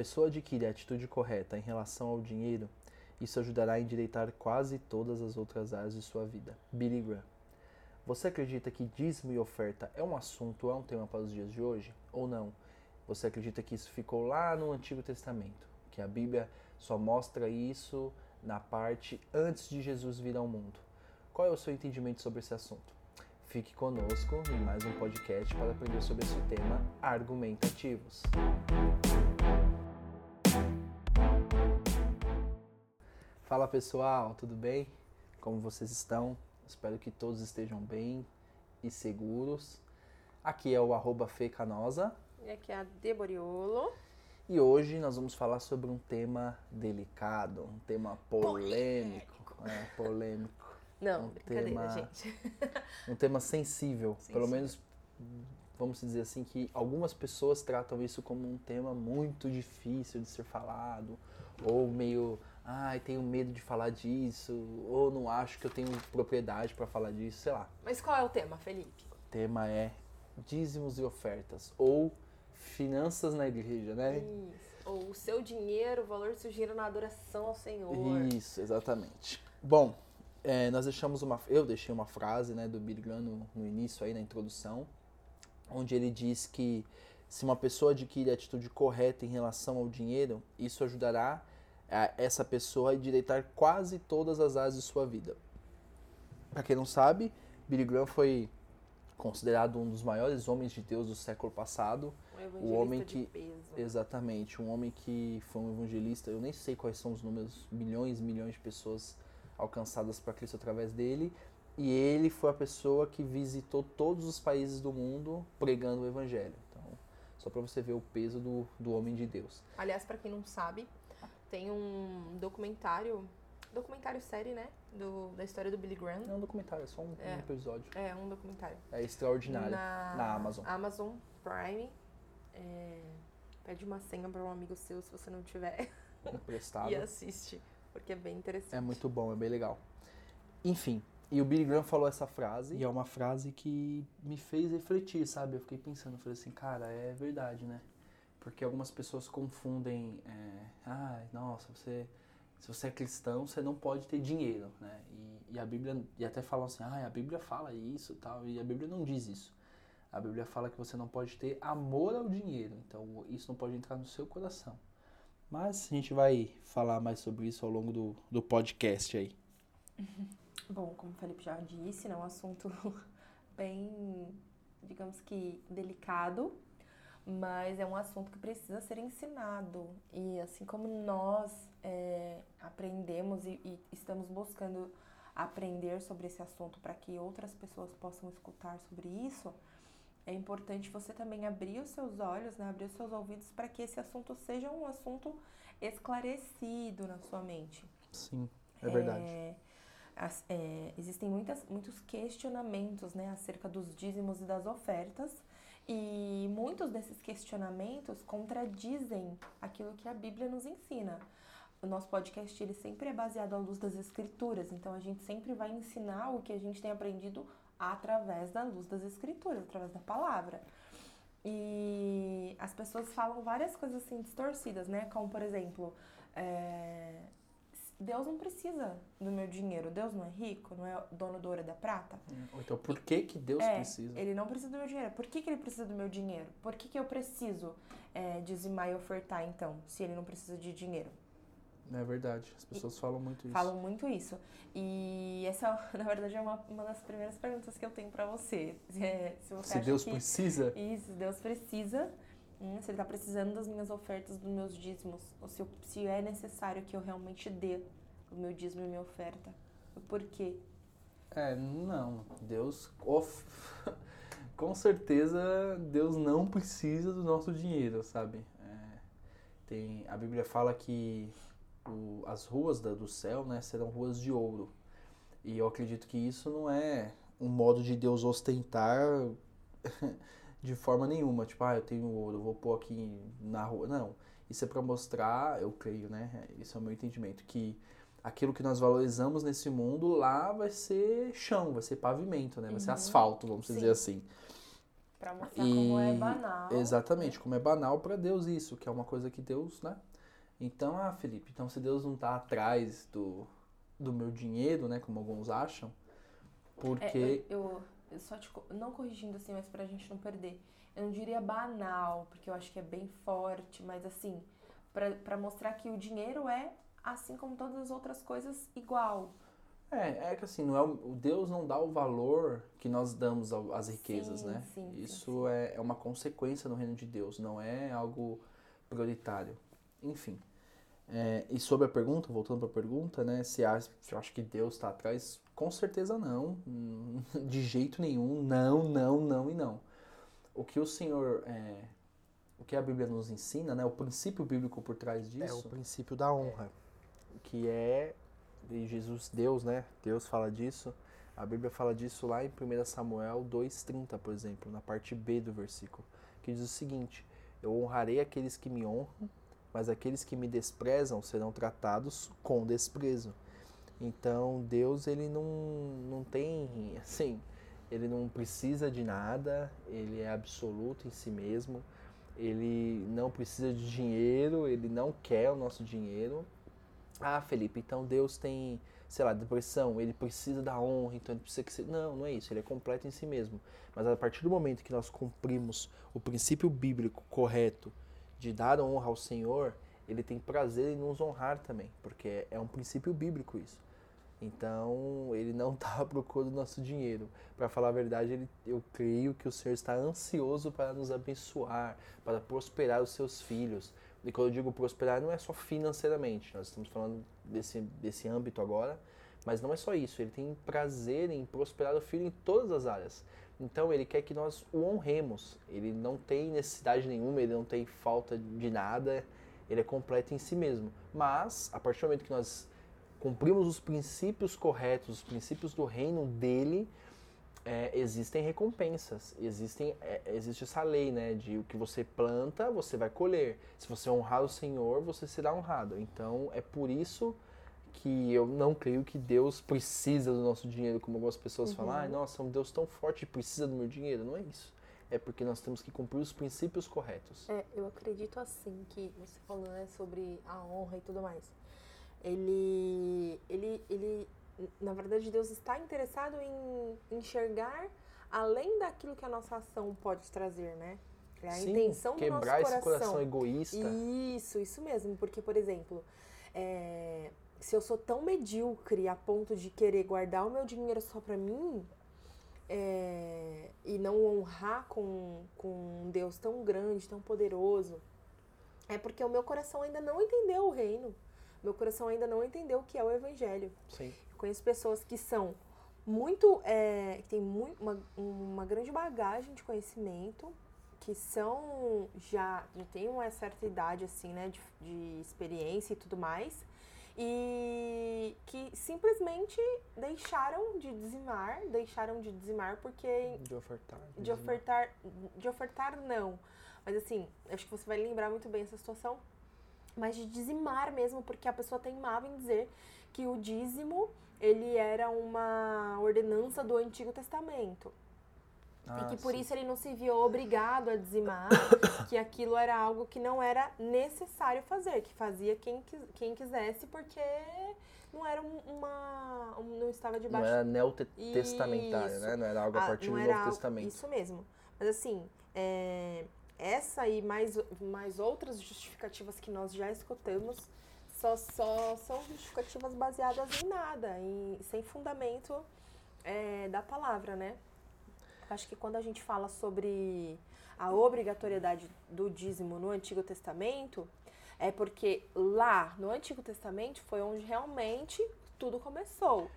Pessoa adquire a atitude correta em relação ao dinheiro, isso ajudará a endireitar quase todas as outras áreas de sua vida. Billy Graham. Você acredita que dízimo e oferta é um assunto, é um tema para os dias de hoje? Ou não? Você acredita que isso ficou lá no Antigo Testamento? Que a Bíblia só mostra isso na parte antes de Jesus vir ao mundo? Qual é o seu entendimento sobre esse assunto? Fique conosco em mais um podcast para aprender sobre esse tema argumentativos. Fala pessoal, tudo bem? Como vocês estão? Espero que todos estejam bem e seguros. Aqui é o arroba Fecanosa. E aqui é a Deboriolo. E hoje nós vamos falar sobre um tema delicado, um tema polêmico. Polêmico. É, polêmico. Não, um brincadeira, tema, gente. um tema sensível. sensível. Pelo menos, vamos dizer assim, que algumas pessoas tratam isso como um tema muito difícil de ser falado, ou meio ai, tenho medo de falar disso, ou não acho que eu tenho propriedade para falar disso, sei lá. Mas qual é o tema, Felipe? O tema é dízimos e ofertas, ou finanças na igreja, né? Isso. Ou o seu dinheiro, o valor do seu dinheiro na adoração ao Senhor. Isso, exatamente. Bom, é, nós deixamos uma, eu deixei uma frase, né, do Billy Graham no, no início aí na introdução, onde ele diz que se uma pessoa adquire a atitude correta em relação ao dinheiro, isso ajudará essa pessoa a endireitar quase todas as áreas de sua vida. Para quem não sabe, Billy Graham foi considerado um dos maiores homens de Deus do século passado. Um o homem que exatamente, um homem que foi um evangelista. Eu nem sei quais são os números, milhões, milhões de pessoas alcançadas para Cristo através dele. E ele foi a pessoa que visitou todos os países do mundo pregando o evangelho. Então, só para você ver o peso do, do homem de Deus. Aliás, para quem não sabe, tem um documentário, documentário série, né? Do, da história do Billy Graham. É um documentário, é só um, é, um episódio. É, um documentário. É extraordinário. Na, na Amazon. Amazon Prime. É, pede uma senha para um amigo seu se você não tiver. Emprestado. e assiste, porque é bem interessante. É muito bom, é bem legal. Enfim, e o Billy Graham falou essa frase, e é uma frase que me fez refletir, sabe? Eu fiquei pensando, eu falei assim, cara, é verdade, né? Porque algumas pessoas confundem, é, ah, nossa, você, se você é cristão, você não pode ter dinheiro, né? E, e a Bíblia, e até falam assim, ah, a Bíblia fala isso tal, e a Bíblia não diz isso. A Bíblia fala que você não pode ter amor ao dinheiro, então isso não pode entrar no seu coração. Mas a gente vai falar mais sobre isso ao longo do, do podcast aí. Bom, como o Felipe já disse, é um assunto bem, digamos que, delicado, mas é um assunto que precisa ser ensinado. E assim como nós é, aprendemos e, e, estamos buscando aprender sobre esse assunto para que outras pessoas possam escutar sobre isso, é importante você também abrir os seus olhos, né, abrir os seus ouvidos para que esse assunto seja um assunto esclarecido na sua mente. Sim, é verdade. É, as, é, existem muitas, muitos questionamentos né, acerca dos dízimos e das ofertas e muitos desses questionamentos contradizem aquilo que a Bíblia nos ensina. O nosso podcast ele sempre é baseado à luz das escrituras, então a gente sempre vai ensinar o que a gente tem aprendido através da luz das escrituras, através da palavra. E as pessoas falam várias coisas assim distorcidas, né? Como por exemplo, é, Deus não precisa do meu dinheiro. Deus não é rico, não é dono do ouro e da prata. Então, por que que Deus é, precisa? Ele não precisa do meu dinheiro. Por que, que ele precisa do meu dinheiro? Por que, que eu preciso é, dizimar e ofertar, então, se ele não precisa de dinheiro? É verdade, as pessoas e, falam muito isso. Falam muito isso. E essa, na verdade, é uma, uma das primeiras perguntas que eu tenho para você. É, se, você se Deus que, precisa? Isso, Deus precisa Hum, se ele está precisando das minhas ofertas, dos meus dízimos, ou se, eu, se é necessário que eu realmente dê o meu dízimo e minha oferta. O porquê? É, não. Deus. Of... Com certeza, Deus não precisa do nosso dinheiro, sabe? É, tem, a Bíblia fala que o, as ruas da, do céu né, serão ruas de ouro. E eu acredito que isso não é um modo de Deus ostentar de forma nenhuma. Tipo, ah, eu tenho ouro, vou pôr aqui na rua. Não. Isso é para mostrar, eu creio, né? Isso é o meu entendimento, que aquilo que nós valorizamos nesse mundo lá vai ser chão, vai ser pavimento, né? Vai uhum. ser asfalto, vamos Sim. dizer assim. Para mostrar e... como é banal. Exatamente, como é banal para Deus isso, que é uma coisa que Deus, né? Então, ah, Felipe, então se Deus não tá atrás do, do meu dinheiro, né, como alguns acham, porque... É, eu, eu, só te, não corrigindo assim, mas pra gente não perder, eu não diria banal, porque eu acho que é bem forte, mas assim, para mostrar que o dinheiro é, assim como todas as outras coisas, igual. É, é que assim, não é o, Deus não dá o valor que nós damos às riquezas, sim, né? Sim, Isso sim, É, é uma consequência no reino de Deus, não é algo prioritário. Enfim. É, e sobre a pergunta, voltando para a pergunta, né? Se acha, se eu acho que Deus está atrás, com certeza não. De jeito nenhum. Não, não, não e não. O que o Senhor. É, o que a Bíblia nos ensina, né? O princípio bíblico por trás disso. É o princípio da honra. Que é Jesus, Deus, né? Deus fala disso. A Bíblia fala disso lá em 1 Samuel 2,30, por exemplo, na parte B do versículo, que diz o seguinte: Eu honrarei aqueles que me honram, mas aqueles que me desprezam serão tratados com desprezo. Então, Deus, ele não, não tem, assim, ele não precisa de nada, ele é absoluto em si mesmo, ele não precisa de dinheiro, ele não quer o nosso dinheiro, ah, Felipe, então Deus tem, sei lá, depressão, ele precisa da honra, então ele precisa que se... Não, não é isso, ele é completo em si mesmo. Mas a partir do momento que nós cumprimos o princípio bíblico correto de dar honra ao Senhor, ele tem prazer em nos honrar também, porque é um princípio bíblico isso. Então, ele não está à procura do nosso dinheiro. Para falar a verdade, ele, eu creio que o Senhor está ansioso para nos abençoar, para prosperar os seus filhos, e quando eu digo prosperar, não é só financeiramente, nós estamos falando desse, desse âmbito agora, mas não é só isso, ele tem prazer em prosperar o filho em todas as áreas. Então ele quer que nós o honremos, ele não tem necessidade nenhuma, ele não tem falta de nada, ele é completo em si mesmo. Mas, a partir do momento que nós cumprimos os princípios corretos, os princípios do reino dele, é, existem recompensas, existem, é, existe essa lei, né, de o que você planta, você vai colher. Se você honrar o Senhor, você será honrado. Então, é por isso que eu não creio que Deus precisa do nosso dinheiro, como algumas pessoas uhum. falam, ah, nossa, um Deus tão forte precisa do meu dinheiro. Não é isso. É porque nós temos que cumprir os princípios corretos. É, eu acredito assim, que você falou, né, sobre a honra e tudo mais. Ele, ele, ele na verdade, Deus está interessado em enxergar além daquilo que a nossa ação pode trazer, né? É a Sim, intenção do nosso coração. esse coração egoísta. Isso, isso mesmo. Porque, por exemplo, é, se eu sou tão medíocre a ponto de querer guardar o meu dinheiro só para mim é, e não honrar com, com um Deus tão grande, tão poderoso, é porque o meu coração ainda não entendeu o reino. Meu coração ainda não entendeu o que é o evangelho. Sim. Conheço pessoas que são muito. É, que têm muito, uma, uma grande bagagem de conhecimento, que são. já, já têm uma certa idade, assim, né, de, de experiência e tudo mais, e que simplesmente deixaram de dizimar, deixaram de dizimar porque. De ofertar. De, de ofertar. De ofertar, não. Mas assim, acho que você vai lembrar muito bem essa situação. Mas de dizimar mesmo, porque a pessoa teimava em dizer que o dízimo ele era uma ordenança do Antigo Testamento. Ah, e que por sim. isso ele não se viu obrigado a dizimar, que aquilo era algo que não era necessário fazer, que fazia quem, quem quisesse, porque não era uma. não estava debaixo. Não era neotestamentário, né? Não era algo a ah, partir do Novo algo, Testamento. Isso mesmo. Mas assim, é, essa e mais, mais outras justificativas que nós já escutamos só, só são justificativas baseadas em nada, em, sem fundamento é, da palavra, né? Acho que quando a gente fala sobre a obrigatoriedade do dízimo no Antigo Testamento, é porque lá no Antigo Testamento foi onde realmente tudo começou.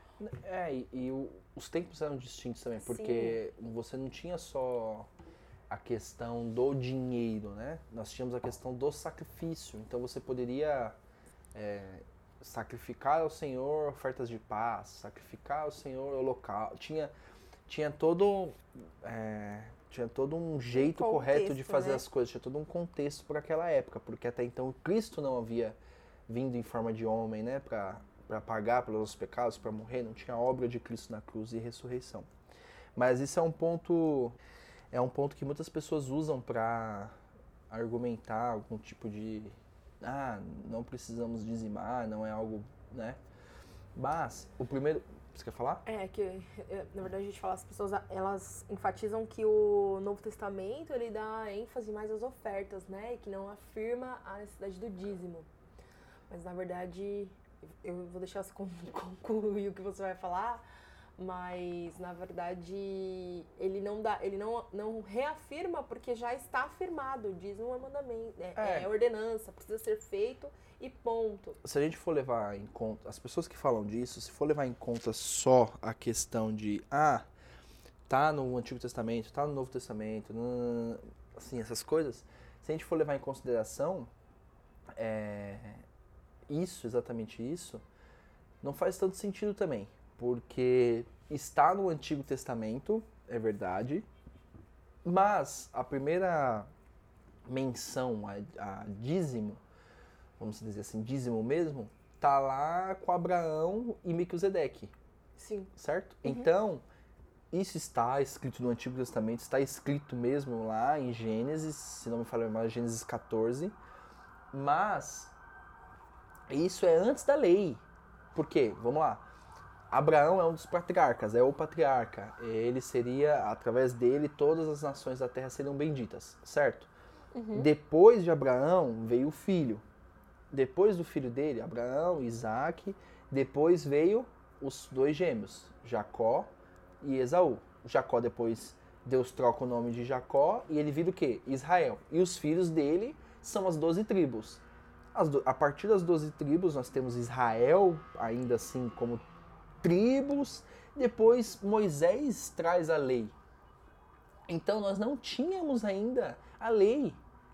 É, e, e os tempos eram distintos também, porque Sim. você não tinha só a questão do dinheiro, né? Nós tínhamos a questão do sacrifício. Então você poderia é, sacrificar ao Senhor ofertas de paz, sacrificar ao Senhor o local. Tinha, tinha todo. É, tinha todo um jeito um contexto, correto de fazer né? as coisas, tinha todo um contexto para aquela época, porque até então Cristo não havia vindo em forma de homem, né, para pagar pelos nossos pecados, para morrer, não tinha obra de Cristo na cruz e ressurreição. Mas isso é um ponto é um ponto que muitas pessoas usam para argumentar algum tipo de ah, não precisamos dizimar, não é algo, né? Mas o primeiro, você quer falar? É que é, na verdade a gente fala as pessoas elas enfatizam que o Novo Testamento ele dá ênfase mais às ofertas, né? E que não afirma a necessidade do dízimo. Mas na verdade eu vou deixar você concluir o que você vai falar, mas na verdade ele não dá, ele não, não reafirma porque já está afirmado, diz um mandamento, é, é. é, ordenança, precisa ser feito e ponto. Se a gente for levar em conta, as pessoas que falam disso, se for levar em conta só a questão de ah, tá no Antigo Testamento, tá no Novo Testamento, assim, essas coisas, se a gente for levar em consideração é, isso, exatamente isso, não faz tanto sentido também porque está no Antigo Testamento, é verdade, mas a primeira menção a, a dízimo, vamos dizer assim, dízimo mesmo, tá lá com Abraão e Melquisedeque. Sim. Certo? Uhum. Então, isso está escrito no Antigo Testamento, está escrito mesmo lá em Gênesis, se não me falha mais, Gênesis 14, mas isso é antes da lei. Por quê? Vamos lá. Abraão é um dos patriarcas, é o patriarca. Ele seria, através dele, todas as nações da terra seriam benditas, certo? Uhum. Depois de Abraão veio o filho. Depois do filho dele, Abraão, Isaac, depois veio os dois gêmeos, Jacó e Esaú. Jacó depois Deus troca o nome de Jacó e ele vira o quê? Israel. E os filhos dele são as doze tribos. Do, a partir das doze tribos nós temos Israel ainda assim como tribos. Depois Moisés traz a lei. Então nós não tínhamos ainda a lei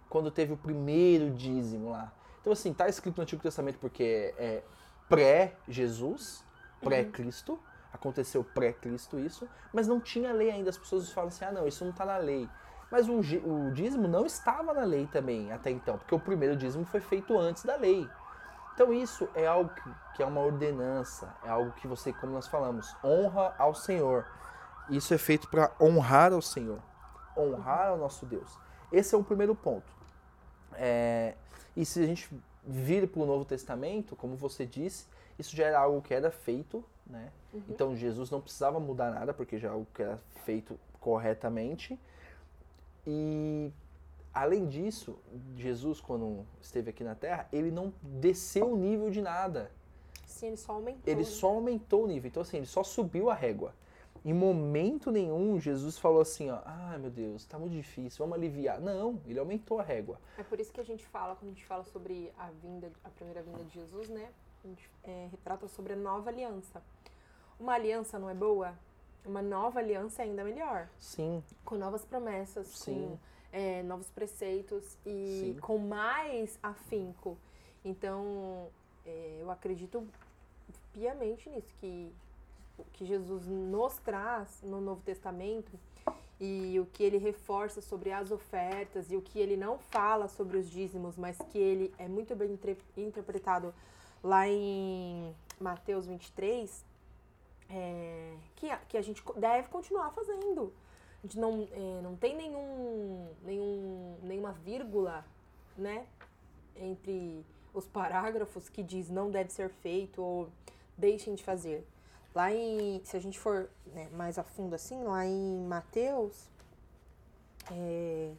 quando teve o primeiro dízimo lá. Então assim, está escrito no Antigo Testamento porque é pré-Jesus, pré-Cristo, uhum. aconteceu pré-Cristo isso, mas não tinha lei ainda. As pessoas falam assim, ah não, isso não está na lei. Mas o, o dízimo não estava na lei também até então, porque o primeiro dízimo foi feito antes da lei. Então isso é algo que é uma ordenança, é algo que você, como nós falamos, honra ao Senhor. Isso é feito para honrar ao Senhor, honrar ao nosso Deus. Esse é o primeiro ponto. É, e se a gente vir para o Novo Testamento, como você disse, isso já era algo que era feito, né? Uhum. Então Jesus não precisava mudar nada, porque já é algo que era feito corretamente. E Além disso, Jesus, quando esteve aqui na Terra, ele não desceu o nível de nada. Sim, ele só aumentou. Ele né? só aumentou o nível. Então, assim, ele só subiu a régua. Em momento nenhum, Jesus falou assim, ó, ah, meu Deus, tá muito difícil, vamos aliviar. Não, ele aumentou a régua. É por isso que a gente fala, quando a gente fala sobre a vinda, a primeira vinda de Jesus, né? A gente é, retrata sobre a nova aliança. Uma aliança não é boa? Uma nova aliança é ainda melhor. Sim. Com novas promessas, Sim. com é, novos preceitos e Sim. com mais afinco. Então, é, eu acredito piamente nisso, que o que Jesus nos traz no Novo Testamento e o que ele reforça sobre as ofertas e o que ele não fala sobre os dízimos, mas que ele é muito bem interpretado lá em Mateus 23, é, que, a, que a gente deve continuar fazendo. A gente não, é, não tem nenhum, nenhum, nenhuma vírgula, né? Entre os parágrafos que diz não deve ser feito ou deixem de fazer. Lá em, se a gente for né, mais a fundo assim, lá em Mateus, é,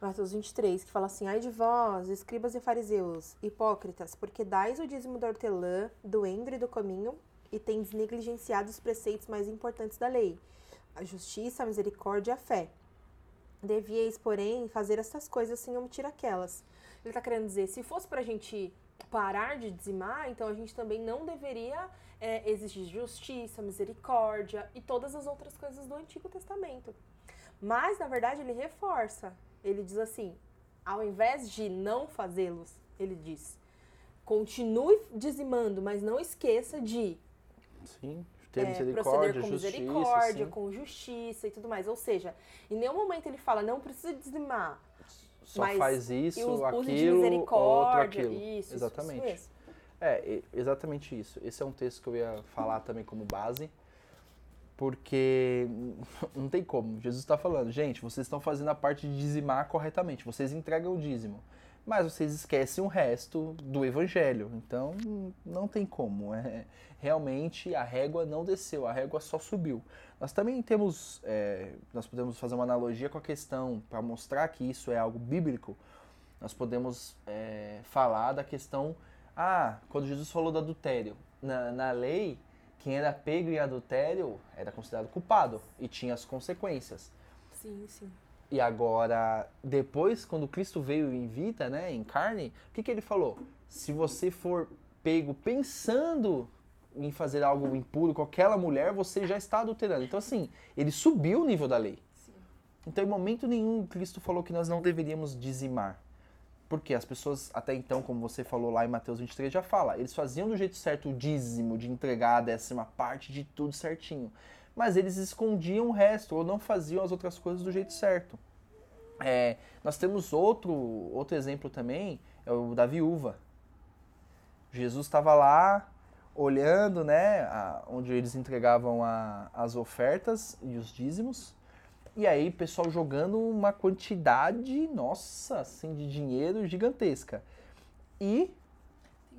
Mateus 23, que fala assim: Ai de vós, escribas e fariseus, hipócritas, porque dais o dízimo da hortelã, do endro e do cominho, e tendes negligenciado os preceitos mais importantes da lei, a justiça, a misericórdia e a fé. Devieis, porém, fazer essas coisas sem omitir aquelas. Ele está querendo dizer, se fosse para a gente parar de dizimar, então a gente também não deveria é, exigir justiça, misericórdia e todas as outras coisas do Antigo Testamento. Mas, na verdade, ele reforça. Ele diz assim: ao invés de não fazê-los, ele diz: continue dizimando, mas não esqueça de Sim ter misericórdia, proceder com justiça, misericórdia, sim. com justiça e tudo mais. Ou seja, em nenhum momento ele fala, não precisa dizimar. Só faz isso, aquilo, outro aquilo. Isso, exatamente. Isso, É, exatamente isso. Esse é um texto que eu ia falar também como base, Porque não tem como. Jesus está falando, gente, vocês estão fazendo a parte de dizimar corretamente, vocês entregam o dízimo. Mas vocês esquecem o resto do evangelho. Então não tem como. É, realmente a régua não desceu, a régua só subiu. Nós também temos, é, nós podemos fazer uma analogia com a questão, para mostrar que isso é algo bíblico, nós podemos é, falar da questão, ah, quando Jesus falou do adultério, na, na lei, quem era pego em adultério era considerado culpado e tinha as consequências. Sim, sim. E agora, depois, quando Cristo veio em vida, né, em carne, o que, que ele falou? Se você for pego pensando em fazer algo impuro com aquela mulher, você já está adulterando. Então, assim, ele subiu o nível da lei. Sim. Então, em momento nenhum, Cristo falou que nós não deveríamos dizimar. Porque as pessoas, até então, como você falou lá em Mateus 23, já fala, eles faziam do jeito certo o dízimo, de entregar a décima parte de tudo certinho. Mas eles escondiam o resto, ou não faziam as outras coisas do jeito certo. É, nós temos outro, outro exemplo também, é o da viúva. Jesus estava lá, olhando, né, a, onde eles entregavam a, as ofertas e os dízimos. E aí, pessoal jogando uma quantidade, nossa, assim, de dinheiro gigantesca. E.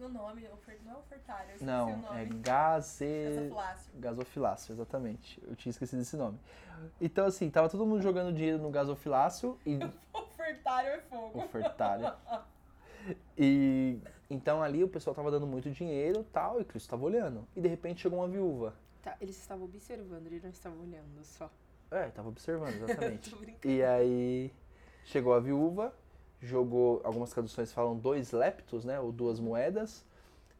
Tem o um nome, não é ofertário, eu Não, o nome. é gaze... gasofilácio. Gasofilácio, exatamente. Eu tinha esquecido esse nome. Então, assim, tava todo mundo jogando dinheiro no gasofilácio e. ofertário é fogo. Ofertário. E então ali o pessoal tava dando muito dinheiro tal, e Cristo estava olhando. E de repente chegou uma viúva. Tá, eles estavam observando, ele não estava olhando só. É, estava observando, exatamente. e aí chegou a viúva, jogou, algumas traduções falam dois leptos, né, ou duas moedas,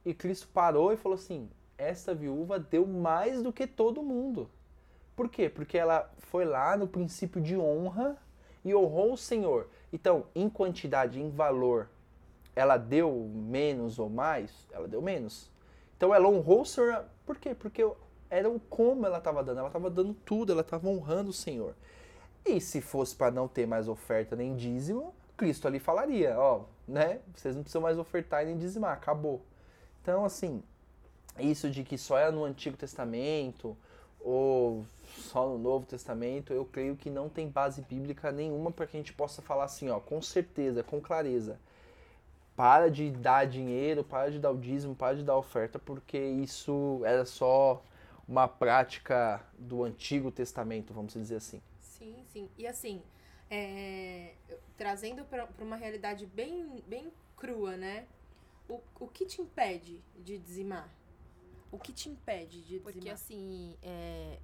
e Cristo parou e falou assim: esta viúva deu mais do que todo mundo. Por quê? Porque ela foi lá no princípio de honra e honrou o Senhor. Então, em quantidade, em valor, ela deu menos ou mais? Ela deu menos. Então ela honrou o Senhor. Por quê? Porque era o como ela estava dando. Ela estava dando tudo, ela estava honrando o Senhor. E se fosse para não ter mais oferta nem dízimo, Cristo ali falaria, ó, né? Vocês não precisam mais ofertar e nem dizimar, acabou. Então, assim, isso de que só é no Antigo Testamento ou só no Novo Testamento, eu creio que não tem base bíblica nenhuma para que a gente possa falar assim, ó, com certeza, com clareza para de dar dinheiro, para de dar o dízimo, para de dar oferta, porque isso era só uma prática do Antigo Testamento, vamos dizer assim. Sim, sim. E assim, é, trazendo para uma realidade bem, bem crua, né? O, o que te impede de dizimar? O que te impede de dizimar? Porque assim, é,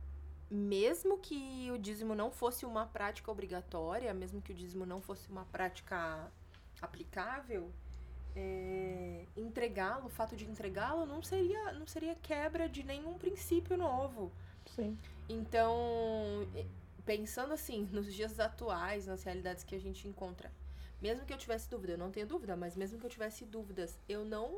mesmo que o dízimo não fosse uma prática obrigatória, mesmo que o dízimo não fosse uma prática aplicável, é, entregá-lo, o fato de entregá-lo não seria, não seria quebra de nenhum princípio novo. Sim. Então, pensando assim, nos dias atuais, nas realidades que a gente encontra, mesmo que eu tivesse dúvida, eu não tenho dúvida, mas mesmo que eu tivesse dúvidas, eu não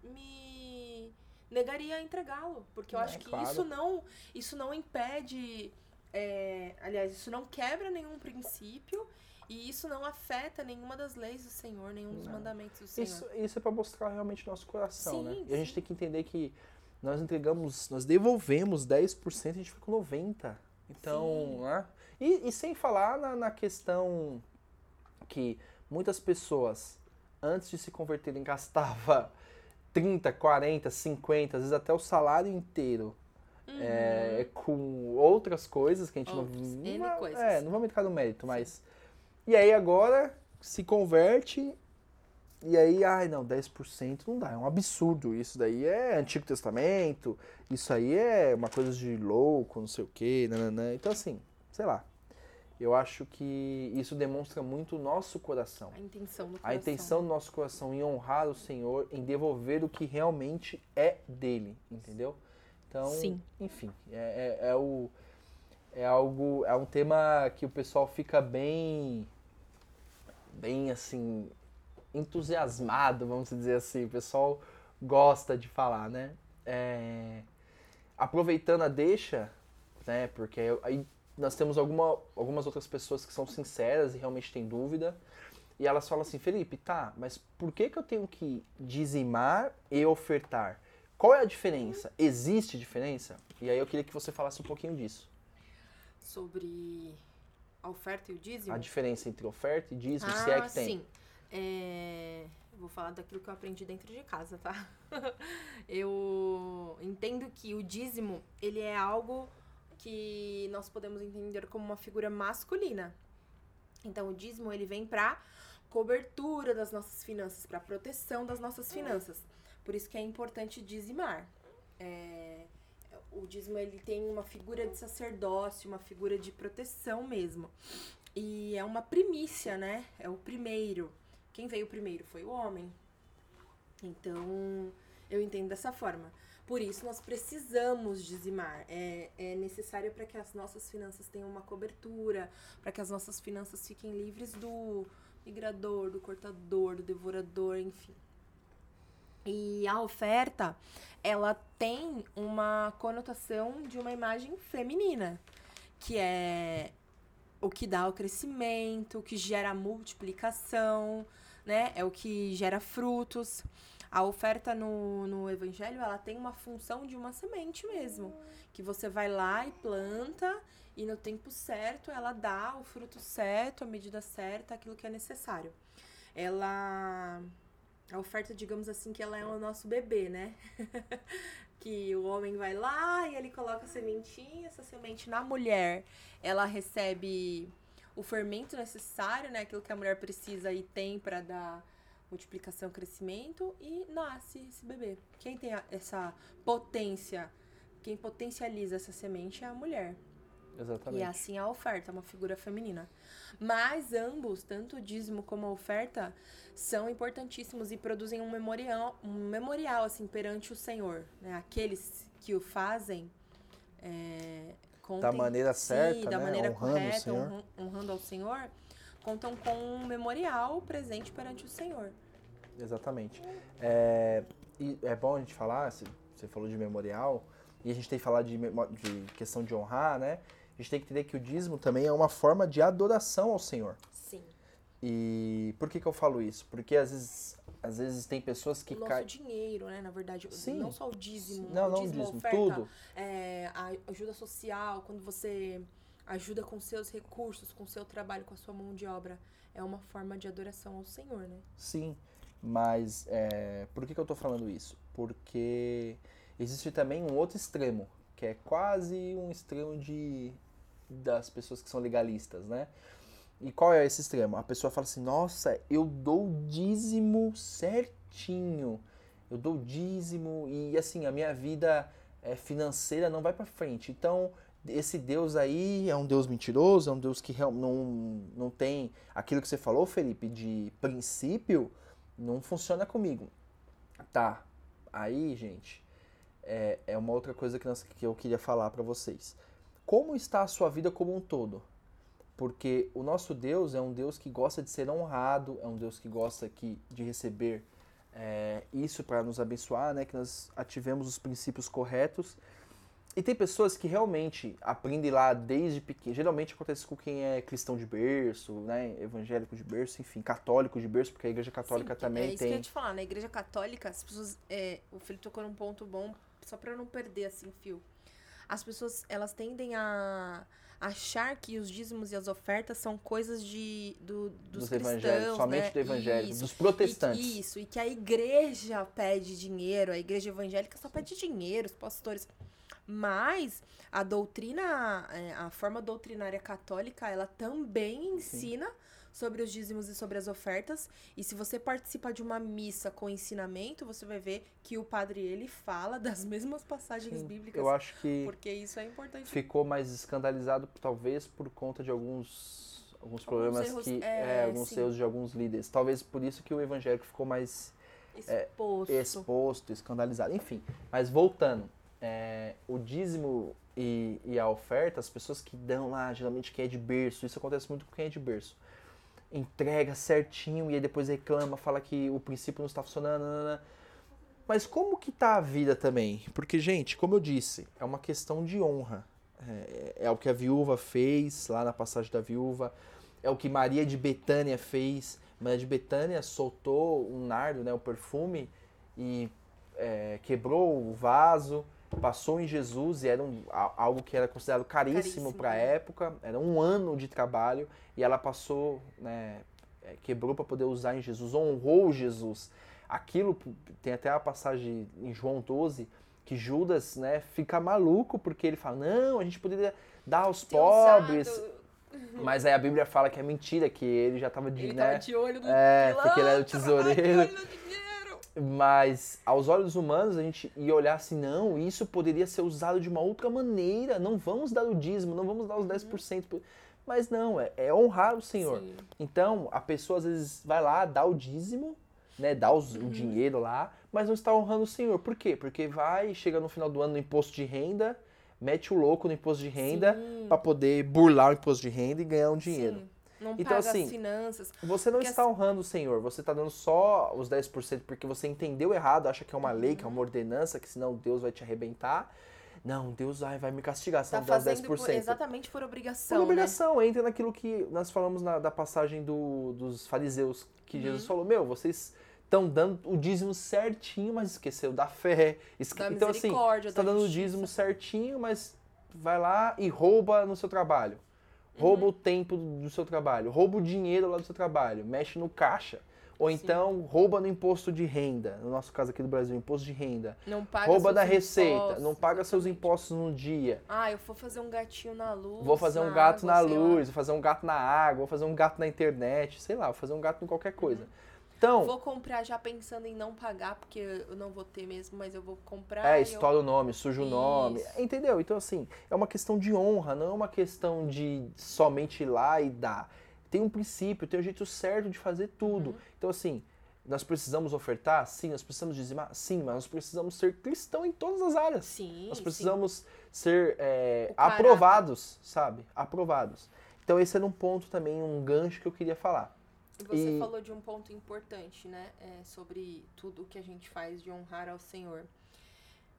me negaria a entregá-lo, porque eu é, acho que claro. isso não, isso não impede, é, aliás, isso não quebra nenhum princípio e isso não afeta nenhuma das leis do Senhor, nenhum dos mandamentos do Senhor. Isso, isso é para mostrar realmente nosso coração, sim, né? E a gente tem que entender que nós entregamos, nós devolvemos 10%, a gente fica com 90%. Então, né? E, e, sem falar na, na questão que muitas pessoas, antes de se converterem, gastavam 30, 40, 50, às vezes até o salário inteiro uhum. é, com outras coisas que a gente Outros, não. Não, é, não vamos entrar no mérito, mas e aí agora se converte e aí, ai não, 10% não dá, é um absurdo. Isso daí é Antigo Testamento, isso aí é uma coisa de louco, não sei o quê, nananã. Então assim, sei lá. Eu acho que isso demonstra muito o nosso coração. A intenção do coração. A intenção do nosso coração em honrar o Senhor, em devolver o que realmente é dele, entendeu? Então, Sim. enfim, é, é, é o, é algo, é um tema que o pessoal fica bem bem assim entusiasmado, vamos dizer assim. O pessoal gosta de falar, né? É, aproveitando a deixa, né? Porque aí nós temos alguma, algumas outras pessoas que são sinceras e realmente têm dúvida. E elas falam assim, Felipe, tá, mas por que, que eu tenho que dizimar e ofertar? Qual é a diferença? Existe diferença? E aí eu queria que você falasse um pouquinho disso. Sobre a oferta e o dízimo? A diferença entre oferta e dízimo, ah, se é que tem. Sim. É... Vou falar daquilo que eu aprendi dentro de casa, tá? eu entendo que o dízimo, ele é algo que nós podemos entender como uma figura masculina. Então, o dízimo, ele vem para cobertura das nossas finanças, para proteção das nossas finanças. Por isso que é importante dizimar. É, o dízimo ele tem uma figura de sacerdócio, uma figura de proteção mesmo. E é uma primícia, né? É o primeiro. Quem veio primeiro foi o homem. Então, eu entendo dessa forma. Por isso, nós precisamos dizimar. É, é necessário para que as nossas finanças tenham uma cobertura, para que as nossas finanças fiquem livres do migrador, do cortador, do devorador, enfim. E a oferta, ela tem uma conotação de uma imagem feminina, que é o que dá o crescimento, o que gera a multiplicação, né? É o que gera frutos. A oferta no, no evangelho, ela tem uma função de uma semente mesmo. Que você vai lá e planta e no tempo certo ela dá o fruto certo, a medida certa, aquilo que é necessário. Ela a oferta, digamos assim, que ela é o nosso bebê, né? que o homem vai lá e ele coloca a sementinha, essa semente na mulher, ela recebe o fermento necessário, né? Aquilo que a mulher precisa e tem para dar multiplicação, crescimento e nasce esse bebê. Quem tem essa potência, quem potencializa essa semente é a mulher. Exatamente. E assim a oferta, uma figura feminina. Mas ambos, tanto o dízimo como a oferta, são importantíssimos e produzem um memorial, um memorial assim perante o Senhor, né? Aqueles que o fazem é, contem, da maneira certa, da né? maneira honrando correta, honrando ao Senhor, contam com um memorial presente perante o Senhor. Exatamente. É, e é bom a gente falar, você falou de memorial, e a gente tem que falar de, de questão de honrar, né? A gente tem que entender que o dízimo também é uma forma de adoração ao Senhor. E por que, que eu falo isso? Porque às vezes, às vezes tem pessoas que caem. dinheiro, né? Na verdade, Sim. não só o dízimo, não, o não dízimo, o dízimo, oferta, tudo. É, a ajuda social, quando você ajuda com seus recursos, com seu trabalho, com a sua mão de obra, é uma forma de adoração ao Senhor, né? Sim, mas é, por que, que eu tô falando isso? Porque existe também um outro extremo, que é quase um extremo de das pessoas que são legalistas, né? E qual é esse extremo? A pessoa fala assim: nossa, eu dou dízimo certinho. Eu dou dízimo e assim, a minha vida é, financeira não vai para frente. Então, esse Deus aí é um Deus mentiroso, é um Deus que não, não tem aquilo que você falou, Felipe, de princípio, não funciona comigo. Tá, aí, gente, é, é uma outra coisa que, nós, que eu queria falar para vocês. Como está a sua vida como um todo? Porque o nosso Deus é um Deus que gosta de ser honrado, é um Deus que gosta que, de receber é, isso para nos abençoar, né? que nós ativemos os princípios corretos. E tem pessoas que realmente aprendem lá desde pequeno. Geralmente acontece com quem é cristão de berço, né? evangélico de berço, enfim, católico de berço, porque a igreja católica Sim, também é isso tem. Que eu ia te falar, na igreja católica, as pessoas. É, o Felipe tocou num ponto bom, só para não perder assim fio. As pessoas elas tendem a achar que os dízimos e as ofertas são coisas de do, dos, dos cristãos, somente né? do evangelho, isso. dos protestantes. E, isso, e que a igreja pede dinheiro, a igreja evangélica só pede dinheiro, os pastores. Mas a doutrina, é, a forma doutrinária católica, ela também ensina Sim sobre os dízimos e sobre as ofertas. E se você participa de uma missa com ensinamento, você vai ver que o padre ele fala das mesmas passagens Sim, bíblicas. Eu acho que porque isso é importante. Ficou mais escandalizado talvez por conta de alguns alguns problemas erros, que é, é, alguns sim. erros de alguns líderes. Talvez por isso que o evangélico ficou mais exposto, é, exposto escandalizado. Enfim, mas voltando, é, o dízimo e, e, a oferta, as pessoas que dão lá, geralmente quem é de berço, isso acontece muito com quem é de berço entrega certinho e aí depois reclama, fala que o princípio não está funcionando. Nanana. Mas como que tá a vida também? Porque, gente, como eu disse, é uma questão de honra. É, é o que a viúva fez lá na passagem da viúva, é o que Maria de Betânia fez. Maria de Betânia soltou um nardo, né, o perfume, e é, quebrou o vaso, passou em Jesus e era um, algo que era considerado caríssimo para a época, era um ano de trabalho e ela passou, né, é, quebrou para poder usar em Jesus, honrou Jesus. Aquilo tem até a passagem em João 12 que Judas, né, fica maluco porque ele fala: "Não, a gente poderia dar aos pobres". Usado. Mas aí a Bíblia fala que é mentira, que ele já estava de, ele né? De olho no É, porque ele era o tesoureiro. Mas aos olhos humanos a gente ia olhar assim, não, isso poderia ser usado de uma outra maneira. Não vamos dar o dízimo, não vamos dar os 10%. Uhum. Mas não, é, é honrar o Senhor. Sim. Então, a pessoa às vezes vai lá, dá o dízimo, né, dá os, uhum. o dinheiro lá, mas não está honrando o Senhor. Por quê? Porque vai, chega no final do ano no imposto de renda, mete o louco no imposto de renda para poder burlar o imposto de renda e ganhar um dinheiro. Sim. Não então, paga assim, as finanças. Você não está honrando o Senhor, você está dando só os 10% porque você entendeu errado, acha que é uma lei, que é uma uhum. ordenança, que senão Deus vai te arrebentar. Não, Deus vai, vai me castigar se tá não der os 10%. Por, exatamente por obrigação. Por obrigação, né? entra naquilo que nós falamos na, da passagem do, dos fariseus, que uhum. Jesus falou: Meu, vocês estão dando o dízimo certinho, mas esqueceu da fé. Esque... Da então, assim, está dando o dízimo certinho, mas vai lá e rouba no seu trabalho rouba uhum. o tempo do seu trabalho, rouba o dinheiro lá do seu trabalho, mexe no caixa. Ou Sim. então rouba no imposto de renda, no nosso caso aqui do Brasil, imposto de renda. Não paga rouba da receita, impostos, não paga exatamente. seus impostos no dia. Ah, eu vou fazer um gatinho na luz. Vou fazer um gato água, na luz, vou fazer um gato na água, vou fazer um gato na internet, sei lá, vou fazer um gato em qualquer coisa. Uhum. Então, vou comprar já pensando em não pagar, porque eu não vou ter mesmo, mas eu vou comprar. É, estoura eu... o nome, suja o nome. Entendeu? Então, assim, é uma questão de honra, não é uma questão de somente ir lá e dar. Tem um princípio, tem um jeito certo de fazer tudo. Uhum. Então, assim, nós precisamos ofertar? Sim. Nós precisamos dizimar? Sim. Mas nós precisamos ser cristão em todas as áreas. Sim. Nós precisamos sim. ser é, aprovados, sabe? Aprovados. Então, esse era um ponto também, um gancho que eu queria falar. Você e... falou de um ponto importante, né? É, sobre tudo o que a gente faz de honrar ao Senhor.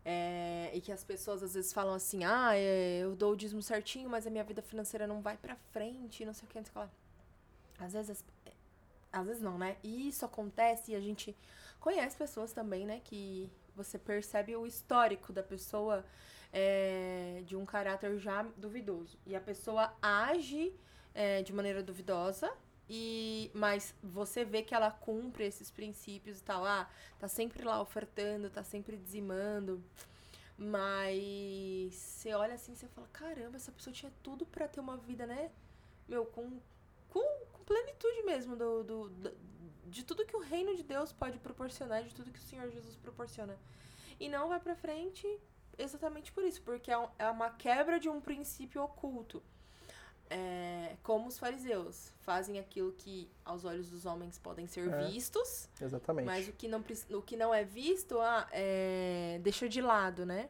É, e que as pessoas às vezes falam assim, ah, é, eu dou o dízimo certinho, mas a minha vida financeira não vai pra frente, não sei o que, não sei o que lá. Às vezes, às vezes não, né? E isso acontece e a gente conhece pessoas também, né? Que você percebe o histórico da pessoa é, de um caráter já duvidoso. E a pessoa age é, de maneira duvidosa, e, mas você vê que ela cumpre esses princípios e tal. Ah, tá sempre lá ofertando, tá sempre dizimando. Mas você olha assim e fala, caramba, essa pessoa tinha tudo para ter uma vida, né? Meu, com, com, com plenitude mesmo do, do, do, de tudo que o reino de Deus pode proporcionar, de tudo que o Senhor Jesus proporciona. E não vai pra frente exatamente por isso, porque é, um, é uma quebra de um princípio oculto é, como os fariseus fazem aquilo que aos olhos dos homens podem ser é, vistos. Exatamente. Mas o que não, o que não é visto, ah, é, deixa de lado, né?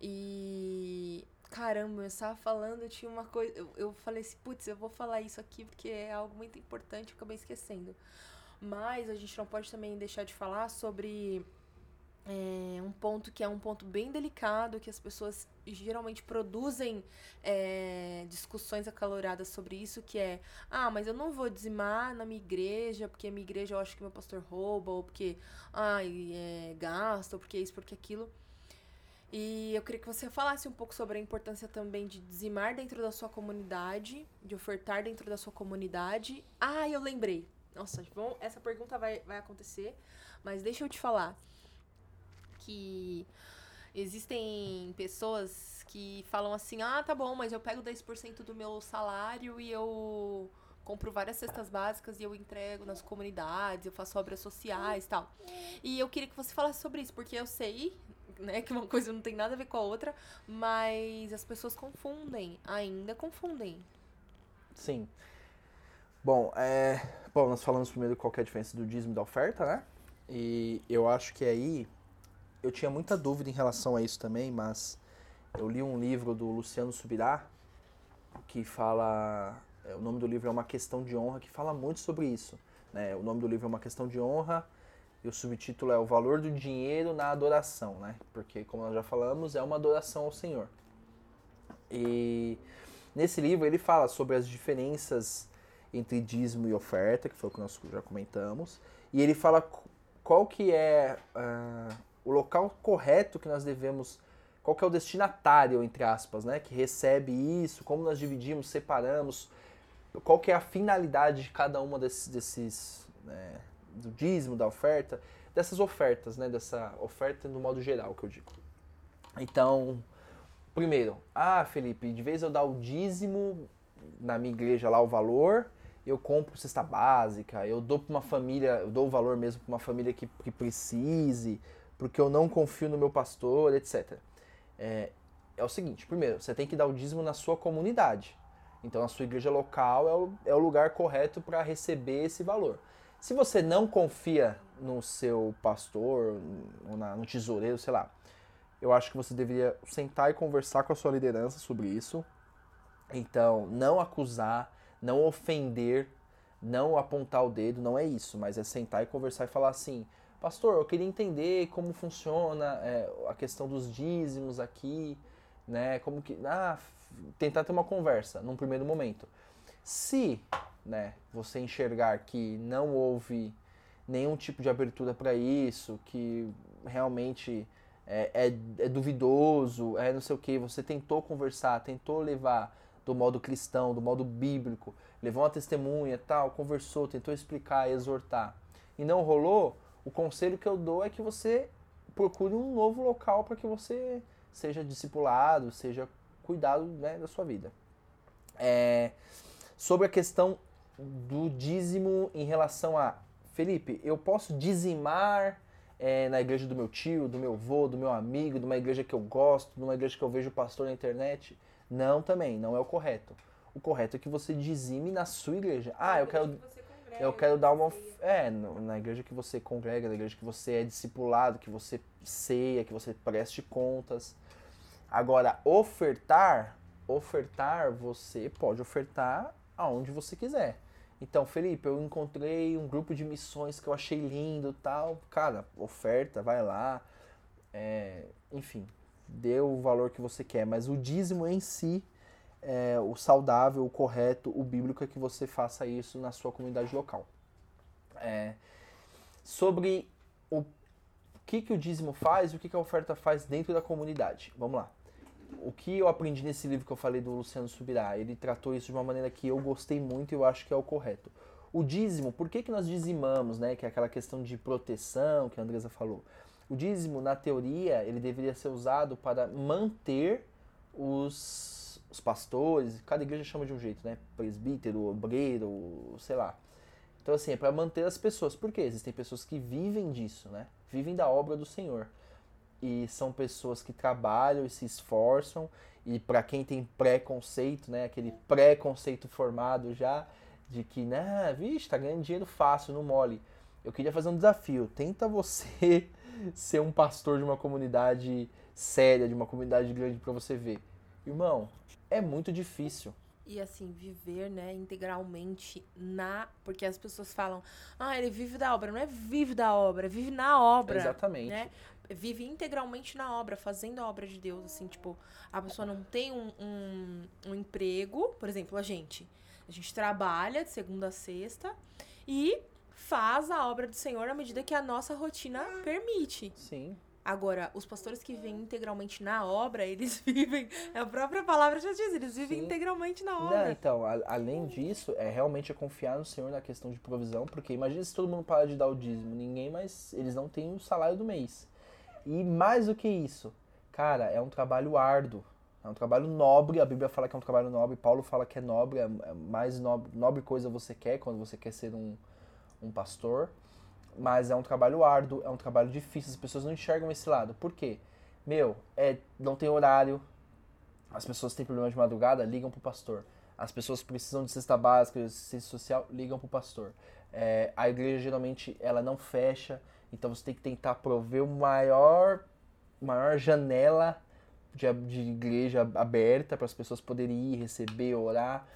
E caramba, eu estava falando, tinha uma coisa. Eu, eu falei assim, putz, eu vou falar isso aqui porque é algo muito importante, eu acabei esquecendo. Mas a gente não pode também deixar de falar sobre é um ponto que é um ponto bem delicado, que as pessoas geralmente produzem é, discussões acaloradas sobre isso, que é, ah, mas eu não vou dizimar na minha igreja, porque minha igreja eu acho que meu pastor rouba, ou porque, ai, é, gasta, ou porque isso, porque aquilo. E eu queria que você falasse um pouco sobre a importância também de dizimar dentro da sua comunidade, de ofertar dentro da sua comunidade. Ah, eu lembrei. Nossa, bom, essa pergunta vai, vai acontecer, mas deixa eu te falar que existem pessoas que falam assim: ah, tá bom, mas eu pego 10% do meu salário e eu compro várias cestas básicas e eu entrego nas comunidades, eu faço obras sociais e tal. E eu queria que você falasse sobre isso, porque eu sei, né, que uma coisa não tem nada a ver com a outra, mas as pessoas confundem, ainda confundem. Sim. Bom, é, bom, nós falamos primeiro qual é a diferença do dízimo e da oferta, né? E eu acho que aí eu tinha muita dúvida em relação a isso também, mas eu li um livro do Luciano Subirá que fala. É, o nome do livro é Uma Questão de Honra, que fala muito sobre isso. Né? O nome do livro é Uma Questão de Honra e o subtítulo é O Valor do Dinheiro na Adoração, né? Porque, como nós já falamos, é uma adoração ao Senhor. E nesse livro ele fala sobre as diferenças entre dízimo e oferta, que foi o que nós já comentamos, e ele fala qual que é uh, o local correto que nós devemos qual que é o destinatário, entre aspas, né? Que recebe isso, como nós dividimos, separamos, qual que é a finalidade de cada uma desses, desses né, do dízimo, da oferta, dessas ofertas, né? Dessa oferta no modo geral que eu digo. Então, primeiro, ah, Felipe, de vez eu dar o dízimo na minha igreja lá o valor, eu compro cesta básica, eu dou para uma família, eu dou o valor mesmo para uma família que, que precise, porque eu não confio no meu pastor, etc. É, é o seguinte, primeiro, você tem que dar o dízimo na sua comunidade. Então a sua igreja local é o, é o lugar correto para receber esse valor. Se você não confia no seu pastor, ou na, no tesoureiro, sei lá, eu acho que você deveria sentar e conversar com a sua liderança sobre isso. Então, não acusar, não ofender, não apontar o dedo, não é isso, mas é sentar e conversar e falar assim: Pastor, eu queria entender como funciona é, a questão dos dízimos aqui, né? Como que. Ah, tentar ter uma conversa num primeiro momento. Se né, você enxergar que não houve nenhum tipo de abertura para isso, que realmente é, é, é, duvidoso, é não sei o que, você tentou conversar, tentou levar do modo cristão, do modo bíblico, levou uma testemunha tal, conversou, tentou explicar, exortar, e não rolou, o conselho que eu dou é que você procure um novo local para que você seja discipulado, seja cuidado né, da sua vida. É, sobre a questão do dízimo em relação a Felipe, eu posso dizimar é, na igreja do meu tio, do meu avô, do meu amigo, de uma igreja que eu gosto, de uma igreja que eu vejo pastor na internet? Não, também, não é o correto. O correto é que você dizime na sua igreja. Ah, eu quero eu quero dar uma. É, na igreja que você congrega, na igreja que você é discipulado, que você ceia, que você preste contas. Agora, ofertar, ofertar, você pode ofertar aonde você quiser. Então, Felipe, eu encontrei um grupo de missões que eu achei lindo tal. Cara, oferta, vai lá. É, enfim, dê o valor que você quer. Mas o dízimo em si é, o saudável, o correto, o bíblico é que você faça isso na sua comunidade local. É, sobre o que, que o dízimo faz e o que, que a oferta faz dentro da comunidade. Vamos lá. O que eu aprendi nesse livro que eu falei do Luciano Subirá, ele tratou isso de uma maneira que eu gostei muito e eu acho que é o correto. O dízimo, por que, que nós dizimamos, né? Que é aquela questão de proteção que a Andresa falou. O dízimo, na teoria, ele deveria ser usado para manter os os pastores, cada igreja chama de um jeito, né? Presbítero, obreiro, sei lá. Então, assim, é para manter as pessoas. Por quê? Existem pessoas que vivem disso, né? Vivem da obra do Senhor. E são pessoas que trabalham e se esforçam. E para quem tem preconceito, né? Aquele preconceito formado já de que, né, vixe, tá ganhando dinheiro fácil, não mole. Eu queria fazer um desafio. Tenta você ser um pastor de uma comunidade séria, de uma comunidade grande para você ver. Irmão, é muito difícil. E assim, viver, né, integralmente na. Porque as pessoas falam, ah, ele vive da obra. Não é vive da obra, vive na obra. Exatamente. Né? Vive integralmente na obra, fazendo a obra de Deus. Assim, tipo, a pessoa não tem um, um, um emprego, por exemplo, a gente. A gente trabalha de segunda a sexta e faz a obra do Senhor à medida que a nossa rotina permite. Sim. Agora, os pastores que vivem integralmente na obra, eles vivem, é a própria palavra já diz, eles vivem Sim. integralmente na obra. Não, então, a, além disso, é realmente confiar no Senhor na questão de provisão, porque imagina se todo mundo parar de dar o dízimo, ninguém mais, eles não têm o salário do mês. E mais do que isso, cara, é um trabalho árduo, é um trabalho nobre, a Bíblia fala que é um trabalho nobre, Paulo fala que é nobre, é, é mais nobre, nobre coisa você quer quando você quer ser um, um pastor. Mas é um trabalho árduo, é um trabalho difícil, as pessoas não enxergam esse lado. Por quê? Meu, é, não tem horário, as pessoas têm problemas de madrugada, ligam pro pastor. As pessoas precisam de cesta básica, de assistência social, ligam pro pastor. É, a igreja geralmente ela não fecha, então você tem que tentar prover o maior, maior janela de, de igreja aberta para as pessoas poderem ir, receber, orar.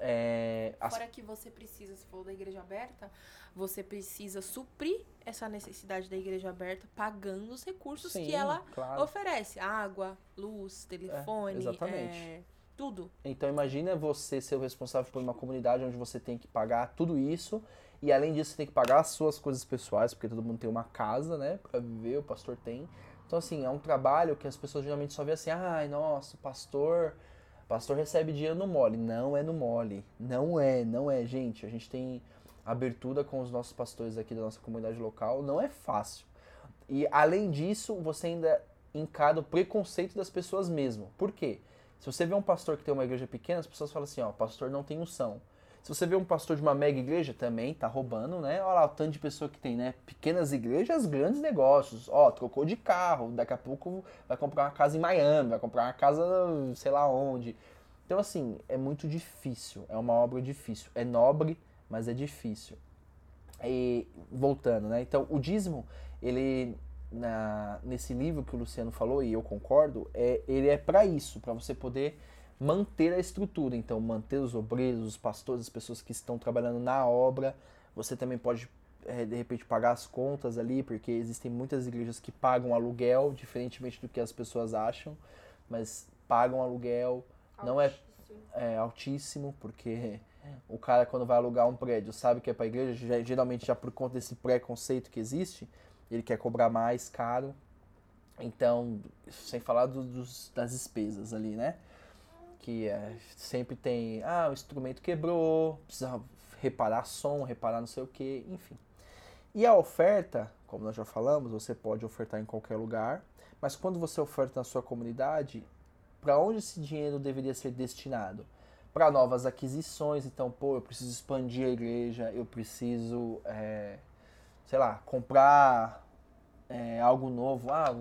É, as... Fora que você precisa, se for da igreja aberta, você precisa suprir essa necessidade da igreja aberta pagando os recursos Sim, que ela claro. oferece. Água, luz, telefone, é, exatamente. É, tudo. Então imagina você ser o responsável por uma comunidade onde você tem que pagar tudo isso e além disso você tem que pagar as suas coisas pessoais, porque todo mundo tem uma casa, né, para viver, o pastor tem. Então, assim, é um trabalho que as pessoas geralmente só vê assim, ai, nossa, pastor, pastor recebe dinheiro no mole. Não é no mole. Não é, não é, gente. A gente tem abertura com os nossos pastores aqui da nossa comunidade local. Não é fácil. E, além disso, você ainda encara o preconceito das pessoas mesmo. Por quê? Se você vê um pastor que tem uma igreja pequena, as pessoas falam assim, ó, pastor não tem unção. Se você vê um pastor de uma mega igreja, também tá roubando, né? Olha lá o tanto de pessoa que tem, né? Pequenas igrejas, grandes negócios. Ó, trocou de carro, daqui a pouco vai comprar uma casa em Miami, vai comprar uma casa sei lá onde. Então, assim, é muito difícil. É uma obra difícil. É nobre, mas é difícil. E voltando, né? Então, o dízimo, ele na, nesse livro que o Luciano falou, e eu concordo, é, ele é para isso, para você poder manter a estrutura. Então, manter os obreiros, os pastores, as pessoas que estão trabalhando na obra. Você também pode, é, de repente, pagar as contas ali, porque existem muitas igrejas que pagam aluguel, diferentemente do que as pessoas acham, mas pagam aluguel. Altíssimo. Não é, é altíssimo, porque o cara, quando vai alugar um prédio, sabe que é para igreja, geralmente já por conta desse preconceito que existe, ele quer cobrar mais caro. Então, sem falar do, dos, das despesas ali, né? Que é, sempre tem, ah, o instrumento quebrou, precisa reparar som, reparar não sei o que, enfim. E a oferta, como nós já falamos, você pode ofertar em qualquer lugar, mas quando você oferta na sua comunidade, para onde esse dinheiro deveria ser destinado? Para novas aquisições, então, pô, eu preciso expandir a igreja, eu preciso, é, sei lá, comprar é, algo novo. Ah,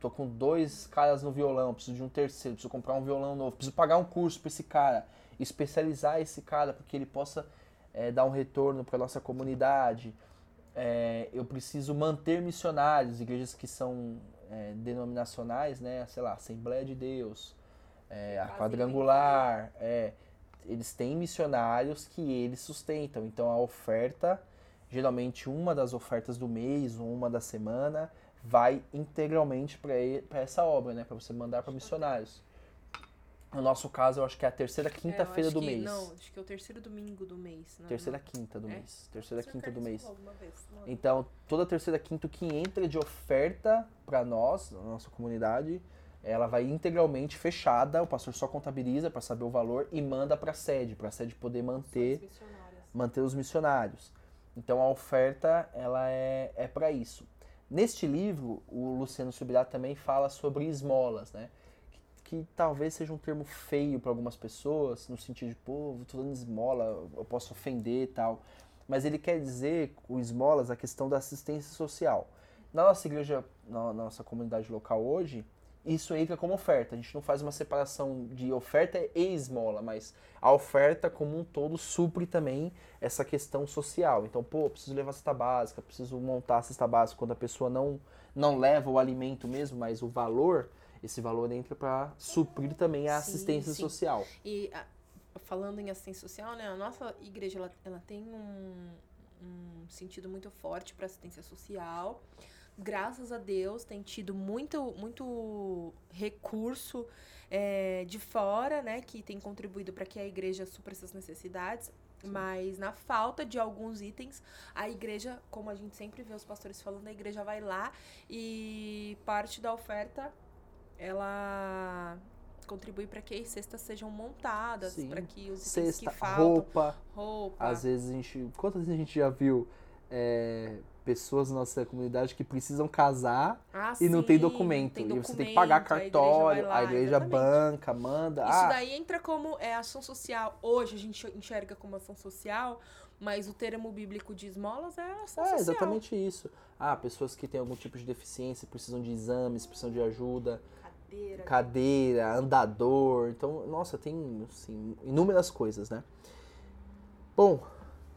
tô com dois caras no violão, preciso de um terceiro, preciso comprar um violão novo, preciso pagar um curso para esse cara, especializar esse cara para que ele possa é, dar um retorno para nossa comunidade. É, eu preciso manter missionários, igrejas que são é, denominacionais, né? Sei lá, Assembleia de Deus, a Quadrangular, eles têm missionários que eles sustentam. Então a oferta, geralmente uma das ofertas do mês ou uma da semana, vai integralmente para essa obra, né? Para você mandar para missionários. No nosso caso, eu acho que é a terceira quinta-feira é, do que, mês. Não, acho que é o terceiro domingo do mês. Não, terceira não. quinta do é? mês. Terceira quinta do mês. Vez, então, toda terceira quinta que entra de oferta para nós, na nossa comunidade, ela vai integralmente fechada. O pastor só contabiliza para saber o valor e manda para a sede, para a sede poder manter, manter os missionários. Então, a oferta ela é, é para isso. Neste livro, o Luciano Subirá também fala sobre esmolas, né? Que, que talvez seja um termo feio para algumas pessoas, no sentido de, pô, estou dando esmola, eu posso ofender e tal. Mas ele quer dizer, com esmolas, a questão da assistência social. Na nossa igreja, na nossa comunidade local hoje, isso entra como oferta. A gente não faz uma separação de oferta e esmola, mas a oferta como um todo supre também essa questão social. Então, pô, preciso levar a cesta básica, preciso montar a cesta básica quando a pessoa não, não leva o alimento mesmo, mas o valor, esse valor entra para suprir também a sim, assistência sim. social. E a, falando em assistência social, né, a nossa igreja ela, ela tem um, um sentido muito forte para assistência social graças a Deus, tem tido muito, muito recurso é, de fora, né, que tem contribuído para que a igreja supra essas necessidades. Sim. Mas na falta de alguns itens, a igreja, como a gente sempre vê os pastores falando, a igreja vai lá e parte da oferta ela contribui para que as cestas sejam montadas, para que os itens Cesta, que faltam, roupa, roupa. Às vezes a gente, quantas vezes a gente já viu é, pessoas na nossa comunidade que precisam casar ah, e sim, não tem documento. tem documento. E você tem que pagar cartório, a igreja, lá, a igreja banca, manda. Isso ah, daí entra como é, ação social. Hoje a gente enxerga como ação social, mas o termo bíblico de esmolas é ação é, social. É exatamente isso. Ah, pessoas que têm algum tipo de deficiência, precisam de exames, precisam de ajuda. Cadeira. Cadeira, andador. Então, nossa, tem assim, inúmeras coisas, né? Bom,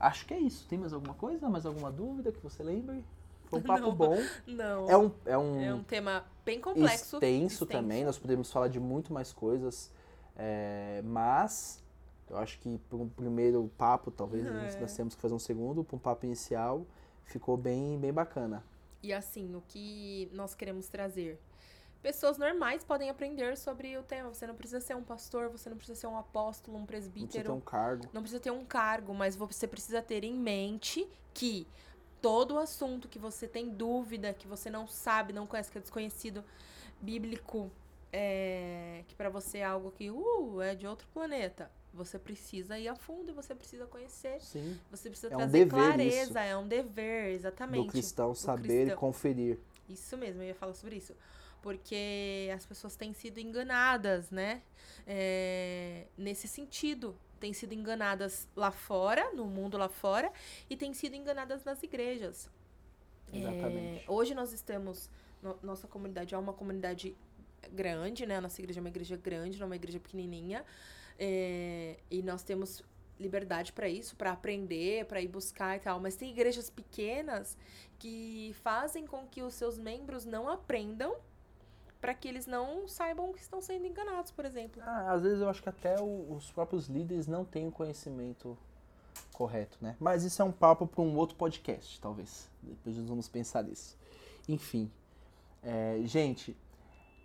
Acho que é isso. Tem mais alguma coisa? Mais alguma dúvida que você lembre? Foi um papo não, bom. Não. É um, é um, é um tema bem complexo. Extenso, extenso. também. Nós podemos falar de muito mais coisas. É, mas eu acho que para um primeiro papo, talvez é. nós temos que fazer um segundo, para um papo inicial, ficou bem, bem bacana. E assim, o que nós queremos trazer? Pessoas normais podem aprender sobre o tema. Você não precisa ser um pastor, você não precisa ser um apóstolo, um presbítero. Não precisa ter um cargo. Não precisa ter um cargo, mas você precisa ter em mente que todo o assunto que você tem dúvida, que você não sabe, não conhece, que é desconhecido bíblico, é, que para você é algo que uh, é de outro planeta. Você precisa ir a fundo e você precisa conhecer. Sim. Você precisa É um trazer dever clareza, isso. é um dever, exatamente. Do cristão Do saber cristão. e conferir. Isso mesmo, eu ia falar sobre isso. Porque as pessoas têm sido enganadas, né? É, nesse sentido. Têm sido enganadas lá fora, no mundo lá fora, e têm sido enganadas nas igrejas. É, Exatamente. hoje nós estamos. no- nossa comunidade é uma comunidade grande, né? A nossa igreja é uma igreja grande, não é uma igreja pequenininha. É, e nós temos liberdade para isso, para aprender, para ir buscar e tal. Mas tem igrejas pequenas que fazem com que os seus membros não aprendam para que eles não saibam que estão sendo enganados, por exemplo. Ah, às vezes eu acho que até o- os próprios líderes não têm o conhecimento correto, né? Mas isso é um papo para um outro podcast, talvez. Depois nós vamos pensar nisso. Enfim, é, gente,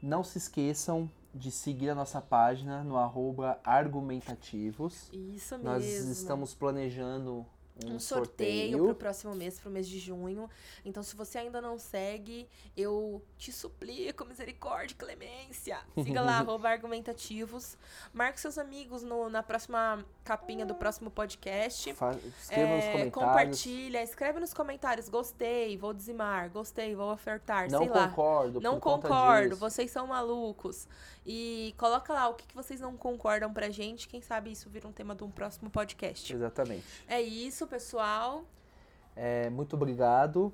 não se esqueçam de seguir a nossa página no arroba argumentativos. Isso mesmo. Nós estamos planejando um, um sorteio pro próximo mês, pro mês de junho. Então, se você ainda não segue, eu te suplico, misericórdia, e clemência. Siga lá, arroba argumentativos. Marque seus amigos no- na próxima capinha do próximo podcast. Fa- Escreva nos É, comentários. compartilha, escreve nos comentários. Gostei, vou dizimar. Gostei, vou ofertar. Não sei lá. concordo. Não por conta concordo, vocês são malucos. E coloca lá o que, que vocês não concordam pra gente. Quem sabe isso vira um tema de um próximo podcast. Exatamente. É isso, pessoal. É, muito obrigado.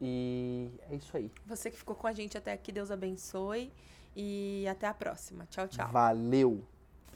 E é isso aí. Você que ficou com a gente até aqui, Deus abençoe. E até a próxima. Tchau, tchau. Valeu!